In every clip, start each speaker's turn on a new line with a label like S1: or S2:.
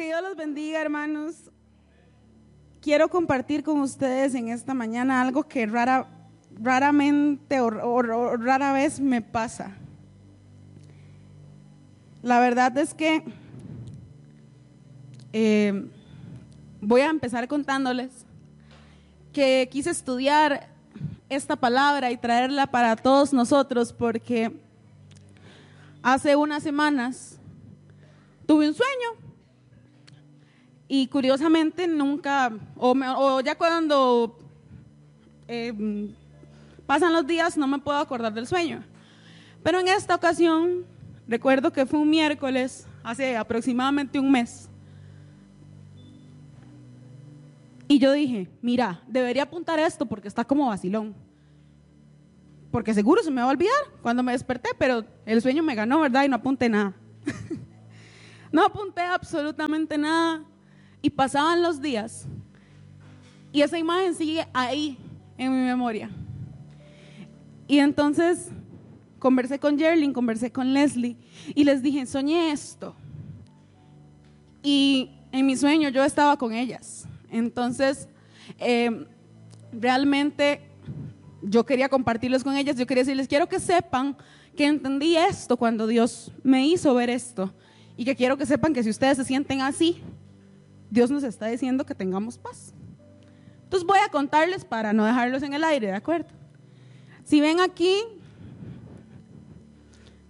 S1: Que Dios los bendiga, hermanos. Quiero compartir con ustedes en esta mañana algo que rara, raramente o, rara vez me pasa. La verdad es que eh, voy a empezar contándoles que quise estudiar esta palabra y traerla para todos nosotros porque hace unas semanas tuve un sueño y curiosamente nunca, o, ya cuando eh, pasan los días no me puedo acordar del sueño. Pero en esta ocasión, recuerdo que fue un miércoles, hace aproximadamente un mes. Y yo dije, mira, debería apuntar esto porque está como vacilón. Porque seguro se me va a olvidar cuando me desperté, pero el sueño me ganó, ¿verdad? Y no apunté nada. no apunté absolutamente nada. Y pasaban los días y esa imagen sigue ahí en mi memoria. Y entonces conversé con Jerlyn, conversé con Leslie y les dije, soñé esto. Y en mi sueño yo estaba con ellas. Entonces, em, realmente yo quería compartirlos con ellas, yo quería decirles, quiero que sepan que entendí esto cuando Dios me hizo ver esto. Y que quiero que sepan que si ustedes se sienten así, Dios nos está diciendo que tengamos paz. Entonces voy a contarles para no dejarlos en el aire, ¿de acuerdo? Si ven aquí,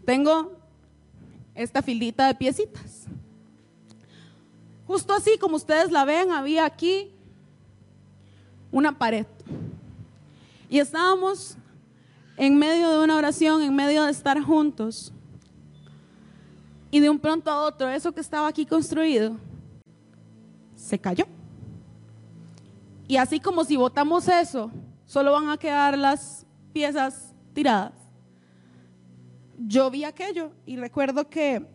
S1: tengo esta filita de piecitas. Justo así como ustedes la ven, había aquí una pared. Y estábamos en medio de una oración, en medio de estar juntos. Y de un pronto a otro, eso que estaba aquí construido, se cayó. Y así como si botamos eso, solo van a quedar las piezas tiradas. Yo vi aquello y recuerdo que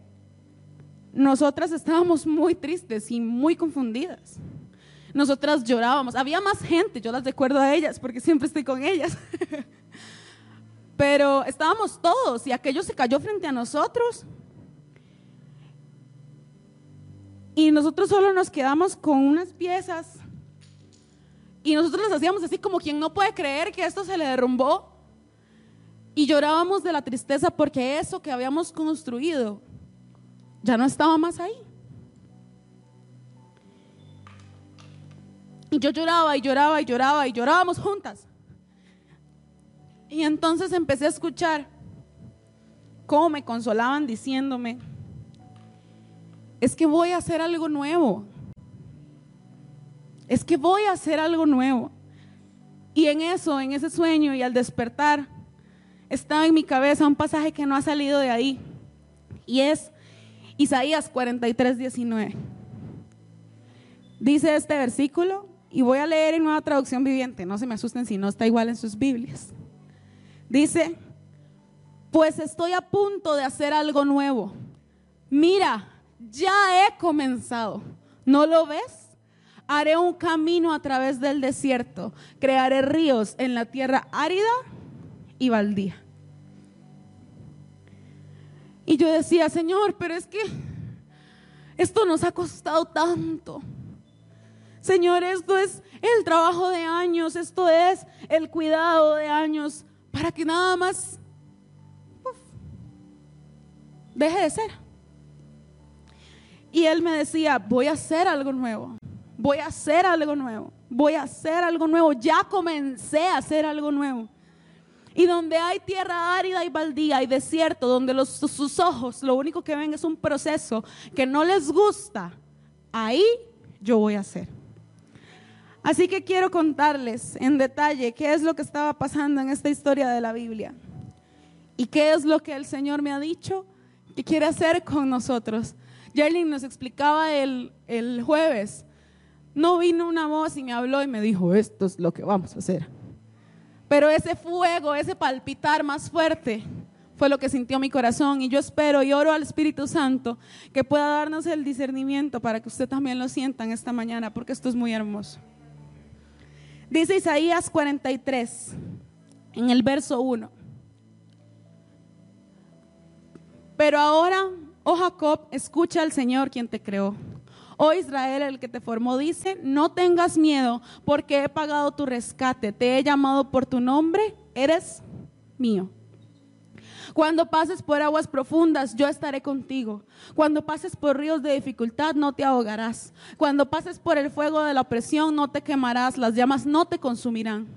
S1: nosotras estábamos muy tristes y muy confundidas. Nosotras llorábamos. Había más gente, yo las recuerdo a ellas porque siempre estoy con ellas. Pero estábamos todos y aquello se cayó frente a nosotros Y nosotros solo nos quedamos con unas piezas. Y nosotros las hacíamos así como quien no puede creer que esto se le derrumbó. Y llorábamos de la tristeza porque eso que habíamos construido ya no estaba más ahí. Y yo lloraba y lloraba y lloraba y llorábamos juntas. Y entonces empecé a escuchar cómo me consolaban diciéndome, es que voy a hacer algo nuevo. Es que voy a hacer algo nuevo. Y en eso, en ese sueño y al despertar, estaba en mi cabeza un pasaje que no ha salido de ahí. Y es Isaías 43, 19. Dice este versículo, y voy a leer en nueva traducción viviente, no se me asusten si no está igual en sus Biblias. Dice, pues estoy a punto de hacer algo nuevo. Mira, ya he comenzado. ¿No lo ves? Haré un camino a través del desierto, crearé ríos en la tierra árida y baldía. Y yo decía, Señor, pero es que esto nos ha costado tanto. Señor, esto es el trabajo de años, esto es el cuidado de años, para que nada más deje de ser. Y él me decía, voy a hacer algo nuevo, voy a hacer algo nuevo, voy a hacer algo nuevo. Ya comencé a hacer algo nuevo. Y donde hay tierra árida y baldía y desierto, donde los, sus ojos lo único que ven es un proceso que no les gusta, ahí yo voy a hacer. Así que quiero contarles en detalle qué es lo que estaba pasando en esta historia de la Biblia y qué es lo que el Señor me ha dicho que quiere hacer con nosotros Jerlyn nos explicaba el, el jueves, no vino una voz y me habló y me dijo, esto es lo que vamos a hacer. Pero ese fuego, ese palpitar más fuerte, fue lo que sintió mi corazón. Y yo espero y oro al Espíritu Santo que pueda darnos el discernimiento para que usted también lo sienta en esta mañana, porque esto es muy hermoso. Dice Isaías 43, en el verso 1. Pero ahora Oh Jacob, escucha al Señor quien te creó. Oh Israel, el que te formó, dice, no tengas miedo porque he pagado tu rescate, te he llamado por tu nombre, eres mío. Cuando pases por aguas profundas, yo estaré contigo. Cuando pases por ríos de dificultad, no te ahogarás. Cuando pases por el fuego de la opresión, no te quemarás. Las llamas no te consumirán.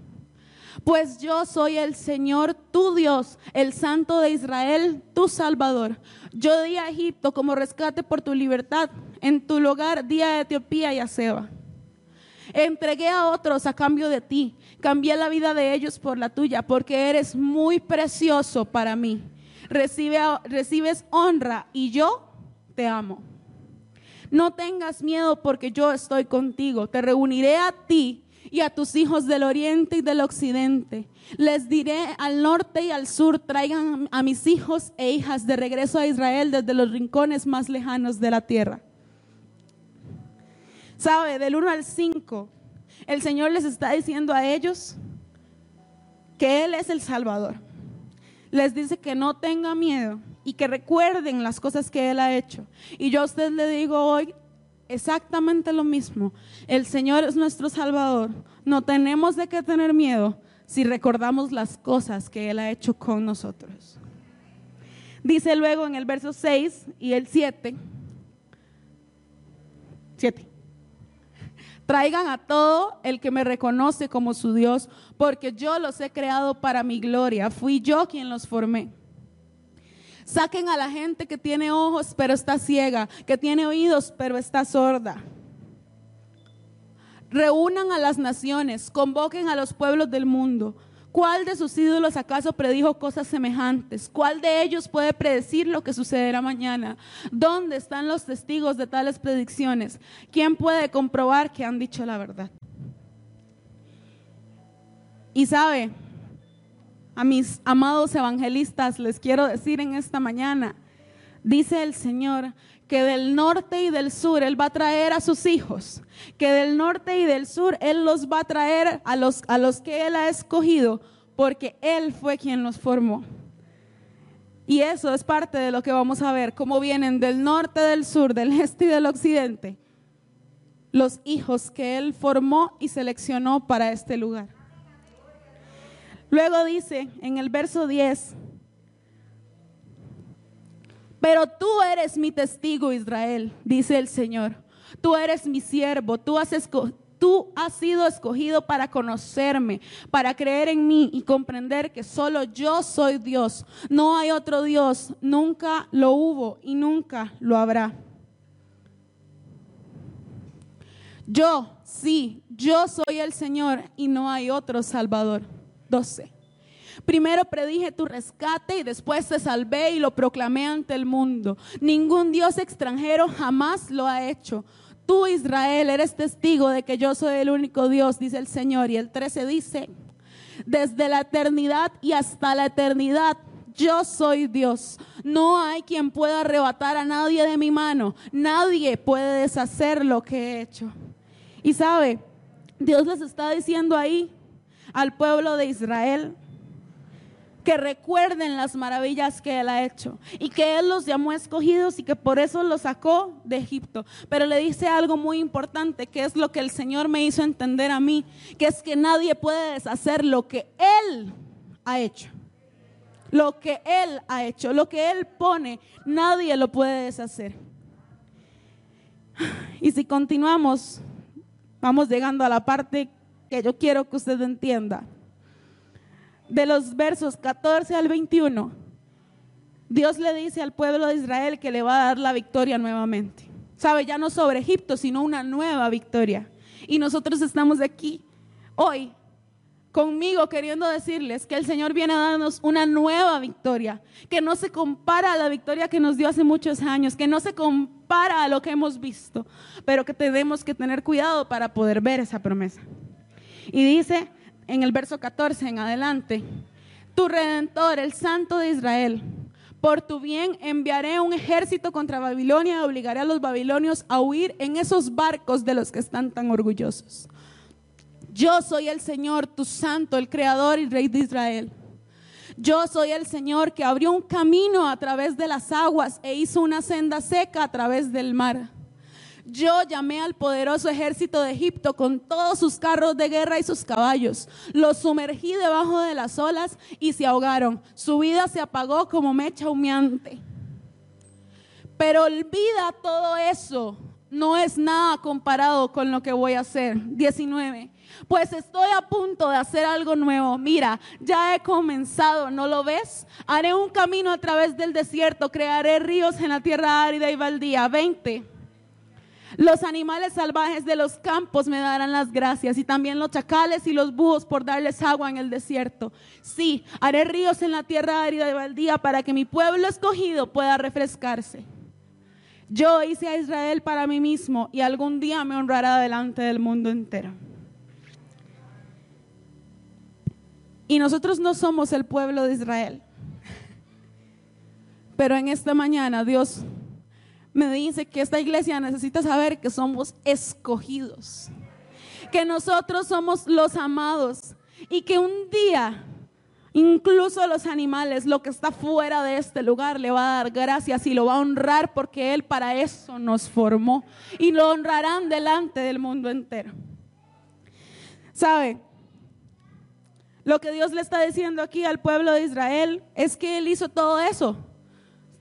S1: Pues yo soy el Señor, tu Dios, el Santo de Israel, tu Salvador. Yo di a Egipto como rescate por tu libertad. En tu lugar di a Etiopía y a Seba. Entregué a otros a cambio de ti. Cambié la vida de ellos por la tuya, porque eres muy precioso para mí. Recibe, recibes honra y yo te amo. No tengas miedo porque yo estoy contigo. Te reuniré a ti y a tus hijos del oriente y del occidente. Les diré al norte y al sur, traigan a mis hijos e hijas de regreso a Israel desde los rincones más lejanos de la tierra. ¿Sabe? Del 1 al 5, el Señor les está diciendo a ellos que Él es el Salvador. Les dice que no tengan miedo y que recuerden las cosas que Él ha hecho. Y yo a usted le digo hoy exactamente lo mismo. El Señor es nuestro Salvador. No tenemos de qué tener miedo si recordamos las cosas que Él ha hecho con nosotros. Dice luego en el verso 6 y el 7. 7. Traigan a todo el que me reconoce como su Dios, porque yo los he creado para mi gloria. Fui yo quien los formé. Saquen a la gente que tiene ojos pero está ciega, que tiene oídos pero está sorda. Reúnan a las naciones, convoquen a los pueblos del mundo. ¿Cuál de sus ídolos acaso predijo cosas semejantes? ¿Cuál de ellos puede predecir lo que sucederá mañana? ¿Dónde están los testigos de tales predicciones? ¿Quién puede comprobar que han dicho la verdad? Y sabe, a mis amados evangelistas les quiero decir en esta mañana, dice el Señor, que del norte y del sur Él va a traer a sus hijos, que del norte y del sur Él los va a traer a los, a los que Él ha escogido, porque Él fue quien los formó. Y eso es parte de lo que vamos a ver, cómo vienen del norte, del sur, del este y del occidente, los hijos que Él formó y seleccionó para este lugar. Luego dice en el verso 10, pero tú eres mi testigo, Israel, dice el Señor. Tú eres mi siervo, tú has, sido escogido para conocerme, para creer en mí y comprender que solo yo soy Dios. No hay otro Dios, nunca lo hubo y nunca lo habrá. Yo, sí, yo soy el Señor y no hay otro Salvador. 12. Primero predije tu rescate y después te salvé y lo proclamé ante el mundo. Ningún Dios extranjero jamás lo ha hecho. Tú, Israel, eres testigo de que yo soy el único Dios, dice el Señor. Y el 13 dice, desde la eternidad y hasta la eternidad, yo soy Dios. No hay quien pueda arrebatar a nadie de mi mano. Nadie puede deshacer lo que he hecho. Y sabe, Dios les está diciendo ahí al pueblo de Israel, que recuerden las maravillas que Él ha hecho y que Él los llamó escogidos y que por eso los sacó de Egipto. Pero le dice algo muy importante, que es lo que el Señor me hizo entender a mí, que es que nadie puede deshacer lo que Él ha hecho. Lo que Él ha hecho, lo que Él pone, nadie lo puede deshacer. Y si continuamos, vamos llegando a la parte que yo quiero que usted entienda de los versos 14 al 21, Dios le dice al pueblo de Israel que le va a dar la victoria nuevamente. Sabe, ya no sobre Egipto, sino una nueva victoria. Y nosotros estamos aquí hoy conmigo queriendo decirles que el Señor viene a darnos una nueva victoria, que no se compara a la victoria que nos dio hace muchos años, que no se compara a lo que hemos visto, pero que tenemos que tener cuidado para poder ver esa promesa. Y dice, en el verso 14 en adelante, tu redentor, el santo de Israel, por tu bien enviaré un ejército contra Babilonia y obligaré a los babilonios a huir en esos barcos de los que están tan orgullosos. Yo soy el Señor, tu santo, el creador y rey de Israel. Yo soy el Señor que abrió un camino a través de las aguas e hizo una senda seca a través del mar. Yo llamé al poderoso ejército de Egipto con todos sus carros de guerra y sus caballos. Los sumergí debajo de las olas y se ahogaron. Su vida se apagó como mecha humeante. Pero olvida todo eso. No es nada comparado con lo que voy a hacer. 19 pues estoy a punto de hacer algo nuevo. Mira, ya he comenzado, ¿no lo ves? Haré un camino a través del desierto, crearé ríos en la tierra árida y baldía. 20. Los animales salvajes de los campos me darán las gracias y también los chacales y los búhos por darles agua en el desierto. Sí, haré ríos en la tierra árida y baldía para que mi pueblo escogido pueda refrescarse. Yo hice a Israel para mí mismo y algún día me honrará delante del mundo entero. Y nosotros no somos el pueblo de Israel. Pero en esta mañana Dios me dice que esta iglesia necesita saber que somos escogidos, que nosotros somos los amados y que un día incluso los animales, lo que está fuera de este lugar, le va a dar gracias y lo va a honrar porque Él para eso nos formó y lo honrarán delante del mundo entero. ¿Sabe? Lo que Dios le está diciendo aquí al pueblo de Israel es que Él hizo todo eso.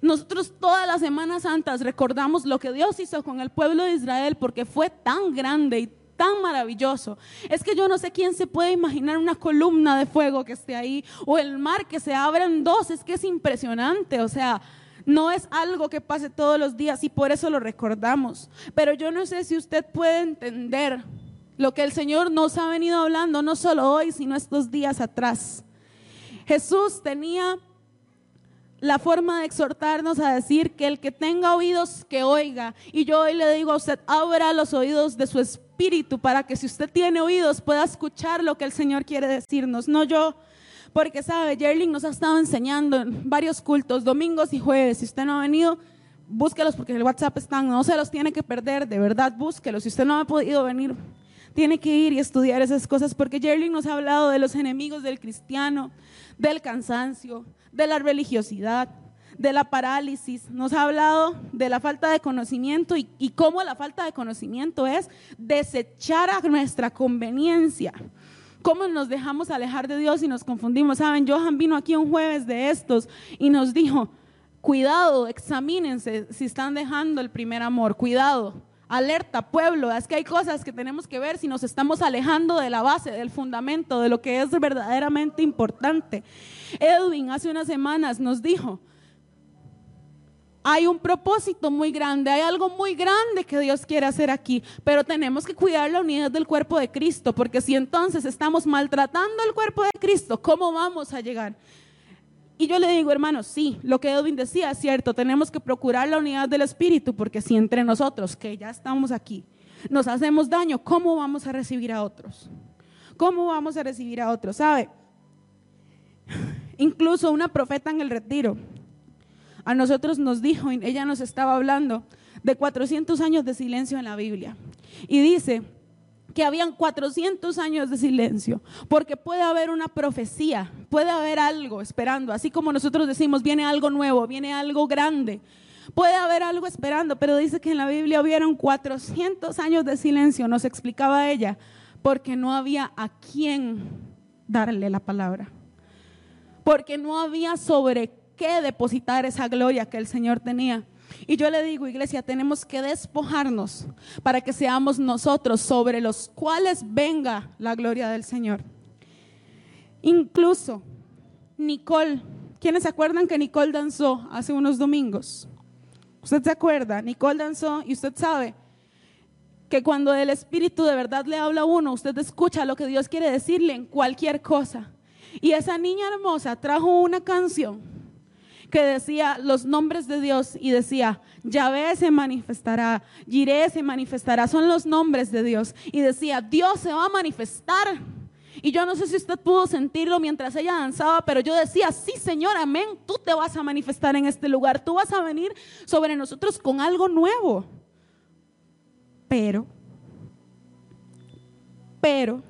S1: Nosotros todas las Semanas Santas recordamos lo que Dios hizo con el pueblo de Israel porque fue tan grande y tan maravilloso. Es que yo no sé quién se puede imaginar una columna de fuego que esté ahí o el mar que se abra en dos. Es que es impresionante. O sea, no es algo que pase todos los días y por eso lo recordamos. Pero yo no sé si usted puede entender lo que el Señor nos ha venido hablando, no solo hoy, sino estos días atrás. Jesús tenía la forma de exhortarnos a decir que el que tenga oídos, que oiga. Y yo hoy le digo a usted, abra los oídos de su espíritu para que si usted tiene oídos pueda escuchar lo que el Señor quiere decirnos, no yo. Porque sabe, Jerling nos ha estado enseñando en varios cultos, domingos y jueves. Si usted no ha venido, búsquelos porque en el WhatsApp están, no se los tiene que perder, de verdad, búsquelos. Si usted no ha podido venir, tiene que ir y estudiar esas cosas porque Jerling nos ha hablado de los enemigos del cristiano, del cansancio, de la religiosidad, de la parálisis, nos ha hablado de la falta de conocimiento y, y, cómo la falta de conocimiento es desechar a nuestra conveniencia. Cómo nos dejamos alejar de Dios y nos confundimos. Saben, Johan vino aquí un jueves de estos y nos dijo, cuidado, examínense si están dejando el primer amor, cuidado alerta, pueblo, es que hay cosas que tenemos que ver si nos estamos alejando de la base, del fundamento, de lo que es verdaderamente importante. Edwin hace unas semanas nos dijo, hay un propósito muy grande, hay algo muy grande que Dios quiere hacer aquí, pero tenemos que cuidar la unidad del cuerpo de Cristo, porque si entonces estamos maltratando el cuerpo de Cristo, ¿cómo vamos a llegar? Y yo le digo, hermano, sí, lo que Edwin decía es cierto, tenemos que procurar la unidad del Espíritu, porque si entre nosotros, que ya estamos aquí, nos hacemos daño, ¿cómo vamos a recibir a otros? ¿Cómo vamos a recibir a otros? ¿Sabe? Incluso una profeta en el retiro, a nosotros nos dijo, ella nos estaba hablando de 400 años de silencio en la Biblia. Y dice, que habían 400 años de silencio, porque puede haber una profecía, puede haber algo esperando, así como nosotros decimos, viene algo nuevo, viene algo grande, puede haber algo esperando, pero dice que en la Biblia hubieron 400 años de silencio, nos explicaba ella, porque no había a quién darle la palabra, porque no había sobre qué depositar esa gloria que el Señor tenía. Y yo le digo, iglesia, tenemos que despojarnos para que seamos nosotros sobre los cuales venga la gloria del Señor. Incluso Nicole, ¿quiénes se acuerdan que Nicole danzó hace unos domingos? ¿Usted se acuerda? Nicole danzó y usted sabe que cuando el Espíritu de verdad le habla a uno, usted escucha lo que Dios quiere decirle en cualquier cosa. Y esa niña hermosa trajo una canción que decía los nombres de Dios y decía, Yahvé se manifestará, Jiré se manifestará, son los nombres de Dios. Y decía, Dios se va a manifestar. Y yo no sé si usted pudo sentirlo mientras ella danzaba, pero yo decía, sí Señor, amén, tú te vas a manifestar en este lugar, tú vas a venir sobre nosotros con algo nuevo. Pero, pero,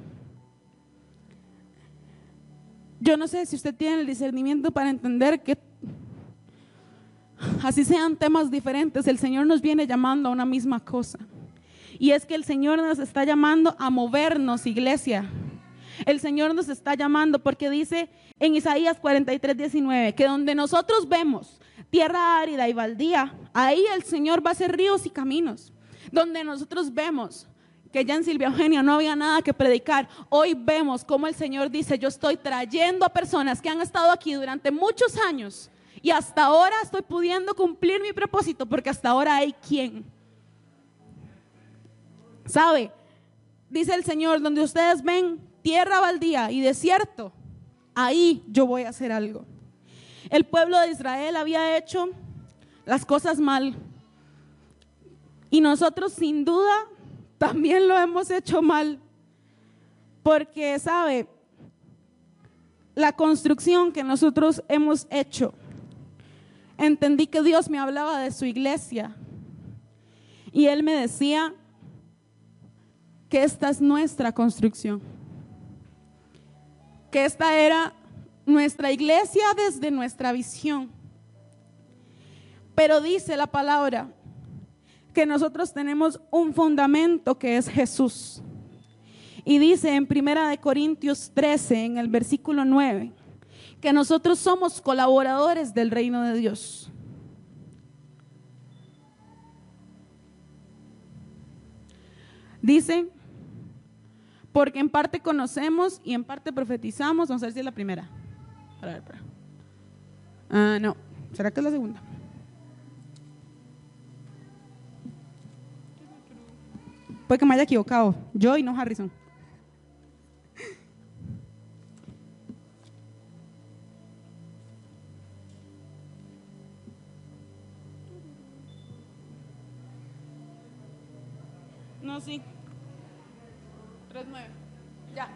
S1: yo no sé si usted tiene el discernimiento para entender que así sean temas diferentes, el Señor nos viene llamando a una misma cosa. Y es que el Señor nos está llamando a movernos, iglesia. El Señor nos está llamando porque dice en Isaías 43, 19, que donde nosotros vemos tierra árida y baldía, ahí el Señor va a hacer ríos y caminos. Donde nosotros vemos que ya en Silvia Eugenia no había nada que predicar, hoy vemos cómo el Señor dice, yo estoy trayendo a personas que han estado aquí durante muchos años y hasta ahora estoy pudiendo cumplir mi propósito porque hasta ahora hay quien. ¿Sabe? Dice el Señor, donde ustedes ven tierra baldía y desierto, ahí yo voy a hacer algo. El pueblo de Israel había hecho las cosas mal. Y nosotros sin duda también lo hemos hecho mal. Porque, ¿sabe? La construcción que nosotros hemos hecho, entendí que Dios me hablaba de su iglesia. Y Él me decía que esta es nuestra construcción que esta era nuestra iglesia desde nuestra visión. Pero dice la palabra que nosotros tenemos un fundamento que es Jesús. Y dice en Primera de Corintios 13 en el versículo 9 que nosotros somos colaboradores del reino de Dios. Dice porque en parte conocemos y en parte profetizamos. Vamos a ver si es la primera. Para ver. Ah, no. ¿Será que es la segunda? Puede que me haya equivocado. Yo y no Harrison. Ya.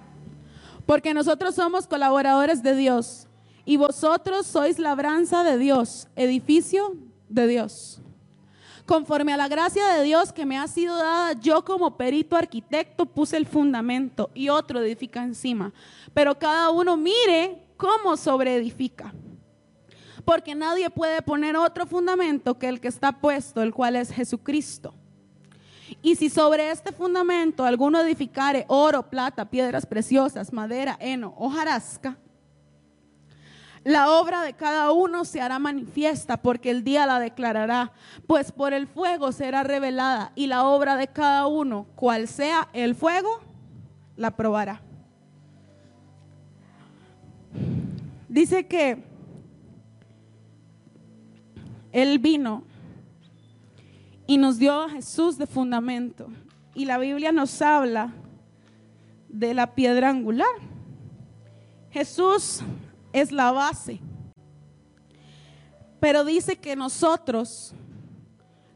S1: Porque nosotros somos colaboradores de Dios y vosotros sois labranza de Dios, edificio de Dios. Conforme a la gracia de Dios que me ha sido dada, yo como perito arquitecto puse el fundamento y otro edifica encima. Pero cada uno mire cómo sobreedifica. Porque nadie puede poner otro fundamento que el que está puesto, el cual es Jesucristo. Y si sobre este fundamento alguno edificare oro, plata, piedras preciosas, madera, heno, hojarasca, la obra de cada uno se hará manifiesta porque el día la declarará, pues por el fuego será revelada y la obra de cada uno, cual sea el fuego, la probará. Dice que él vino y nos dio a Jesús de fundamento. Y la Biblia nos habla de la piedra angular. Jesús es la base. Pero dice que nosotros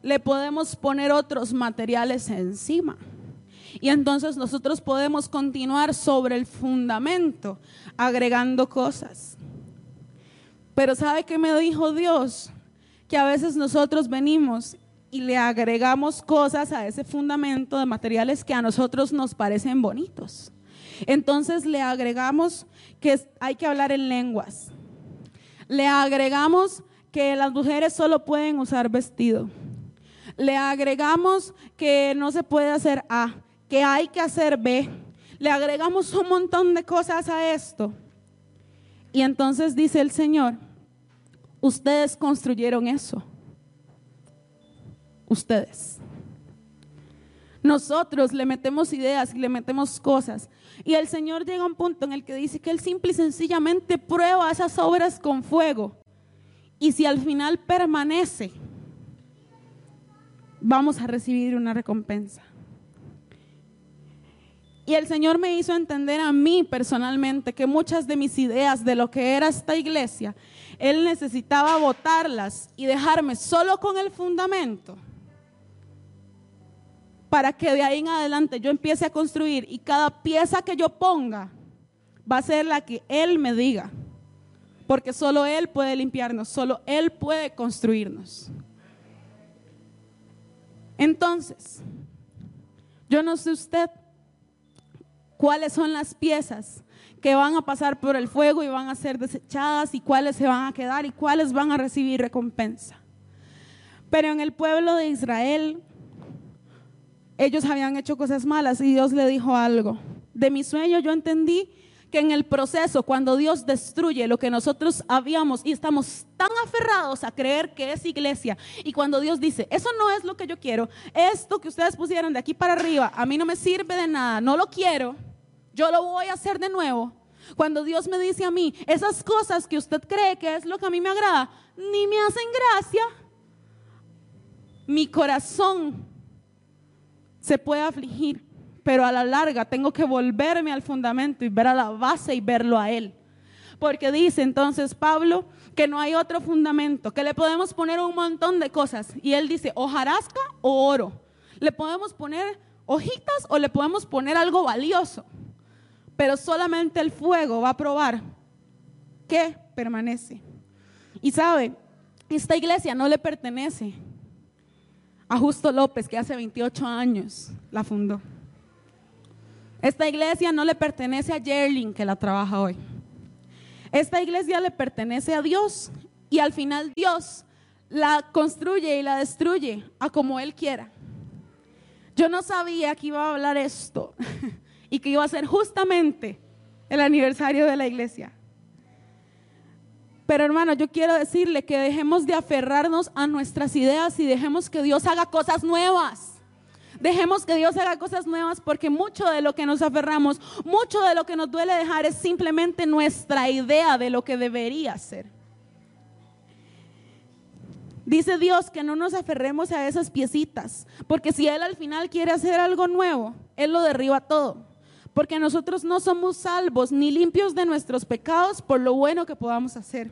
S1: le podemos poner otros materiales encima. Y entonces nosotros podemos continuar sobre el fundamento, agregando cosas. Pero ¿sabe qué me dijo Dios? Que a veces nosotros venimos y le agregamos cosas a ese fundamento de materiales que a nosotros nos parecen bonitos. Entonces le agregamos que hay que hablar en lenguas. Le agregamos que las mujeres solo pueden usar vestido. Le agregamos que no se puede hacer A, que hay que hacer B. Le agregamos un montón de cosas a esto. Y entonces dice el Señor, ustedes construyeron eso ustedes. Nosotros le metemos ideas y le metemos cosas. Y el Señor llega a un punto en el que dice que Él simple y sencillamente prueba esas obras con fuego. Y si al final permanece, vamos a recibir una recompensa. Y el Señor me hizo entender a mí personalmente que muchas de mis ideas de lo que era esta iglesia, Él necesitaba botarlas y dejarme solo con el fundamento para que de ahí en adelante yo empiece a construir y cada pieza que yo ponga va a ser la que Él me diga. Porque solo Él puede limpiarnos, solo Él puede construirnos. Entonces, yo no sé usted cuáles son las piezas que van a pasar por el fuego y van a ser desechadas y cuáles se van a quedar y cuáles van a recibir recompensa. Pero en el pueblo de Israel ellos habían hecho cosas malas y Dios le dijo algo. De mi sueño yo entendí que en el proceso, cuando Dios destruye lo que nosotros habíamos y estamos tan aferrados a creer que es iglesia, y cuando Dios dice, eso no es lo que yo quiero, esto que ustedes pusieron de aquí para arriba, a mí no me sirve de nada, no lo quiero, yo lo voy a hacer de nuevo. Cuando Dios me dice a mí, esas cosas que usted cree que es lo que a mí me agrada, ni me hacen gracia, mi corazón se puede afligir pero a la larga tengo que volverme al fundamento y ver a la base y verlo a Él. Porque dice entonces Pablo que no hay otro fundamento, que le podemos poner un montón de cosas. Y él dice, hojarasca o oro. Le podemos poner hojitas o le podemos poner algo valioso. Pero solamente el fuego va a probar que permanece. Y sabe, esta iglesia no le pertenece a Justo López, que hace 28 años la fundó. Esta iglesia no le pertenece a Jerling que la trabaja hoy. Esta iglesia le pertenece a Dios y al final Dios la construye y la destruye a como Él quiera. Yo no sabía que iba a hablar esto y que iba a ser justamente el aniversario de la iglesia. Pero hermano, yo quiero decirle que dejemos de aferrarnos a nuestras ideas y dejemos que Dios haga cosas nuevas. Dejemos que Dios haga cosas nuevas porque mucho de lo que nos aferramos, mucho de lo que nos duele dejar es simplemente nuestra idea de lo que debería ser. Dice Dios que no nos aferremos a esas piecitas, porque si Él al final quiere hacer algo nuevo, Él lo derriba todo. Porque nosotros no somos salvos ni limpios de nuestros pecados por lo bueno que podamos hacer.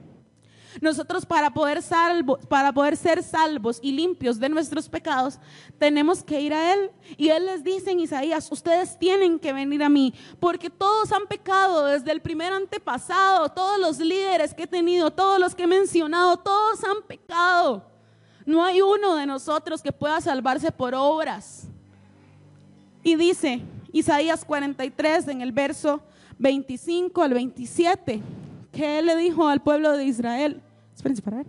S1: Nosotros para poder, ser salvos y limpios de nuestros pecados, tenemos que ir a Él. Y Él les dice en Isaías, ustedes tienen que venir a mí, porque todos han pecado desde el primer antepasado, todos los líderes que he tenido, todos los que he mencionado, todos han pecado. No hay uno de nosotros que pueda salvarse por obras. Y dice Isaías 43 en el verso 25 al 27 que él le dijo al pueblo de Israel. Espérense para ver.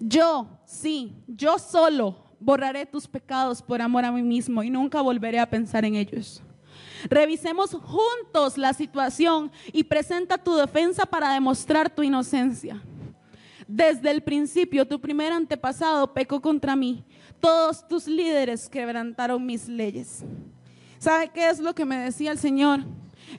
S1: Yo, sí, yo solo borraré tus pecados por amor a mí mismo y nunca volveré a pensar en ellos. Revisemos juntos la situación y presenta tu defensa para demostrar tu inocencia. Desde el principio, tu primer antepasado pecó contra mí. Todos tus líderes quebrantaron mis leyes. ¿Sabe qué es lo que me decía el Señor?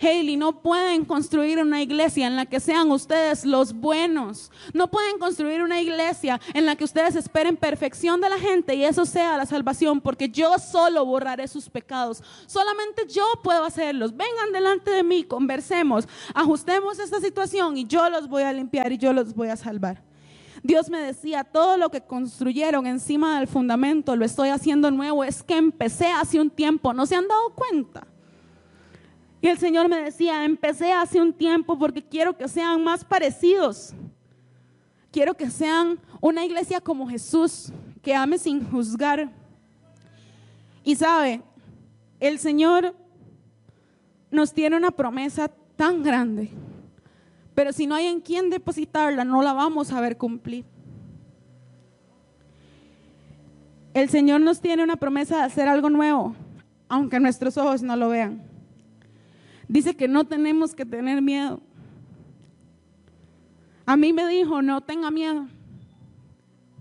S1: Haley, no pueden construir una iglesia en la que sean ustedes los buenos. No pueden construir una iglesia en la que ustedes esperen perfección de la gente y eso sea la salvación, porque yo solo borraré sus pecados. Solamente yo puedo hacerlos. Vengan delante de mí, conversemos, ajustemos esta situación y yo los voy a limpiar y yo los voy a salvar. Dios me decía, todo lo que construyeron encima del fundamento lo estoy haciendo nuevo. Es que empecé hace un tiempo, ¿no se han dado cuenta? Y el Señor me decía, empecé hace un tiempo porque quiero que sean más parecidos. Quiero que sean una iglesia como Jesús, que ame sin juzgar. Y sabe, el Señor nos tiene una promesa tan grande, pero si no hay en quien depositarla, no la vamos a ver cumplir. El Señor nos tiene una promesa de hacer algo nuevo, aunque nuestros ojos no lo vean dice que no tenemos que tener miedo. A mí me dijo, no tenga miedo.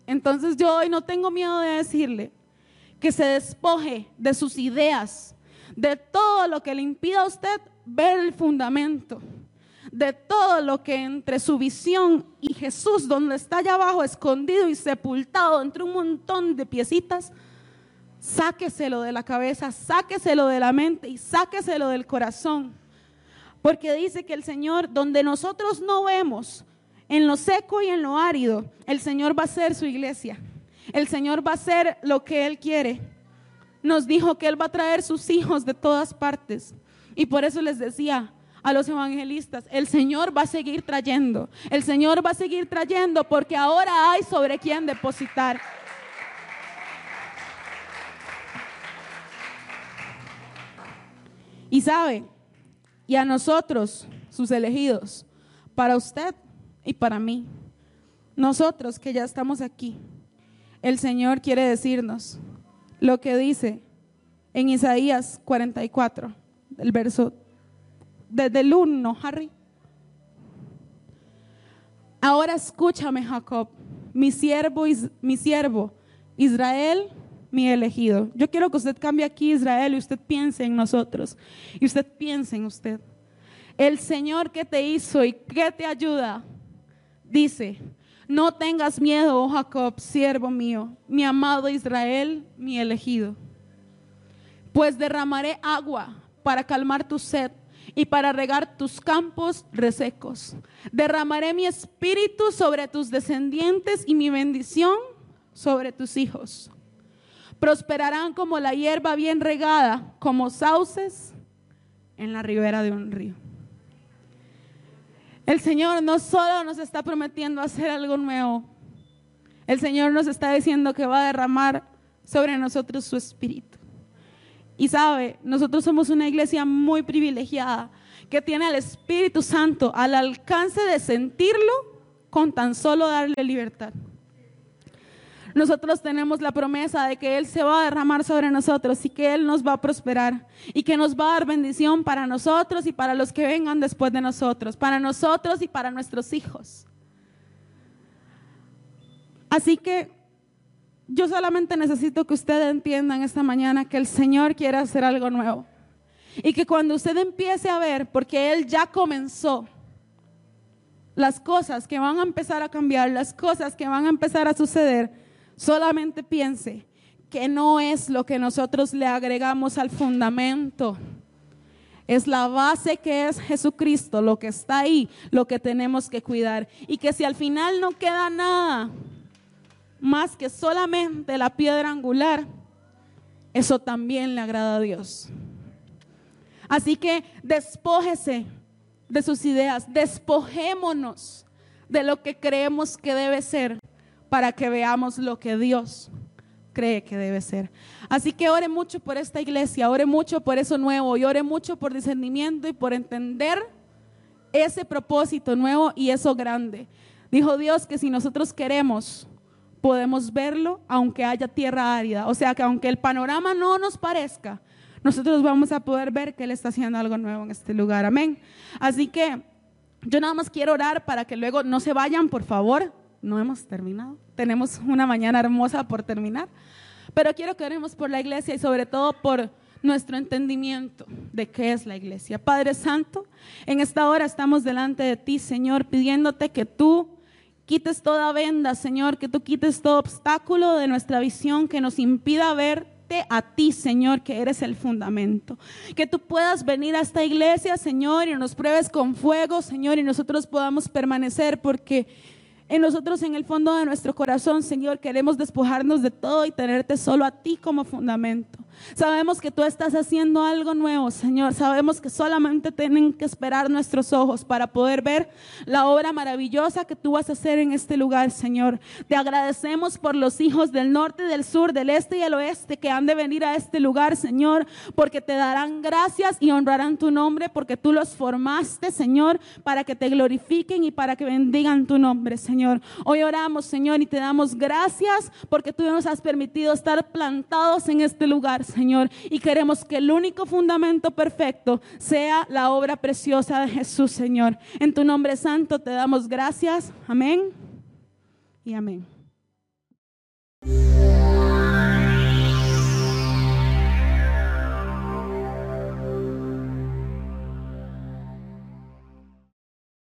S1: Entonces yo hoy no tengo miedo de decirle que se despoje de sus ideas, de todo lo que le impida a usted ver el fundamento, de todo lo que entre su visión y Jesús, donde está allá abajo escondido y sepultado entre un montón de piecitas, sáqueselo de la cabeza, sáqueselo de la mente y sáqueselo del corazón. Porque dice que el Señor, donde nosotros no vemos, en lo seco y en lo árido, el Señor va a ser su iglesia. El Señor va a hacer lo que Él quiere. Nos dijo que Él va a traer sus hijos de todas partes. Y por eso les decía a los evangelistas, el Señor va a seguir trayendo. El Señor va a seguir trayendo porque ahora hay sobre quién depositar. Y sabe, y a nosotros, sus elegidos, para usted y para mí, nosotros que ya estamos aquí, el Señor quiere decirnos lo que dice en Isaías 44, el verso desde el 1, Harry. Ahora escúchame, Jacob, mi siervo, mi siervo, Israel, mi elegido. Yo quiero que usted cambie aquí Israel y usted piense en nosotros. Y usted piense en usted. El Señor que te hizo y que te ayuda, dice, no tengas miedo, oh Jacob, siervo mío, mi amado Israel, mi elegido. Pues derramaré agua para calmar tu sed y para regar tus campos resecos. Derramaré mi espíritu sobre tus descendientes y mi bendición sobre tus hijos. Prosperarán como la hierba bien regada, como sauces en la ribera de un río. El Señor no solo nos está prometiendo hacer algo nuevo, el Señor nos está diciendo que va a derramar sobre nosotros su espíritu. Y sabe, nosotros somos una iglesia muy privilegiada que tiene al Espíritu Santo al alcance de sentirlo con tan solo darle libertad nosotros tenemos la promesa de que Él se va a derramar sobre nosotros y que Él nos va a prosperar y que nos va a dar bendición para nosotros y para los que vengan después de nosotros, para nosotros y para nuestros hijos. Así que yo solamente necesito que ustedes entiendan esta mañana que el Señor quiere hacer algo nuevo. Y que cuando usted empiece a ver, porque Él ya comenzó, las cosas que van a empezar a cambiar, las cosas que van a empezar a suceder, Solamente piense que no es lo que nosotros le agregamos al fundamento. Es la base que es Jesucristo, lo que está ahí, lo que tenemos que cuidar. Y que si al final no queda nada más que solamente la piedra angular, eso también le agrada a Dios. Así que despójese de sus ideas, despojémonos de lo que creemos que debe ser para que veamos lo que Dios cree que debe ser. Así que ore mucho por esta iglesia, ore mucho por eso nuevo y ore mucho por discernimiento y por entender ese propósito nuevo y eso grande. Dijo Dios que si nosotros queremos, podemos verlo aunque haya tierra árida. O sea que aunque el panorama no nos parezca, nosotros vamos a poder ver que Él está haciendo algo nuevo en este lugar. Amén. Así que yo nada más quiero orar para que luego no se vayan, por favor no hemos terminado. Tenemos una mañana hermosa por terminar. Pero quiero que oremos por la iglesia y sobre todo por nuestro entendimiento de qué es la iglesia. Padre Santo, en esta hora estamos delante de ti, Señor, pidiéndote que tú quites toda venda, Señor, que tú quites todo obstáculo de nuestra visión que nos impida verte a ti, Señor, que eres el fundamento. Que tú puedas venir a esta iglesia, Señor, y nos pruebes con fuego, Señor, y nosotros podamos permanecer porque en nosotros, en el fondo de nuestro corazón, Señor, queremos despojarnos de todo y tenerte solo a ti como fundamento. Sabemos que tú estás haciendo algo nuevo, Señor. Sabemos que solamente tienen que esperar nuestros ojos para poder ver la obra maravillosa que tú vas a hacer en este lugar, Señor. Te agradecemos por los hijos del norte, del sur, del este y el oeste que han de venir a este lugar, Señor, porque te darán gracias y honrarán tu nombre, porque tú los formaste, Señor, para que te glorifiquen y para que bendigan tu nombre, Señor. Hoy oramos, Señor, y te damos gracias porque tú nos has permitido estar plantados en este Señor, y queremos que el único fundamento perfecto sea la obra preciosa de Jesús, Señor. En tu nombre santo te damos gracias. Amén y amén.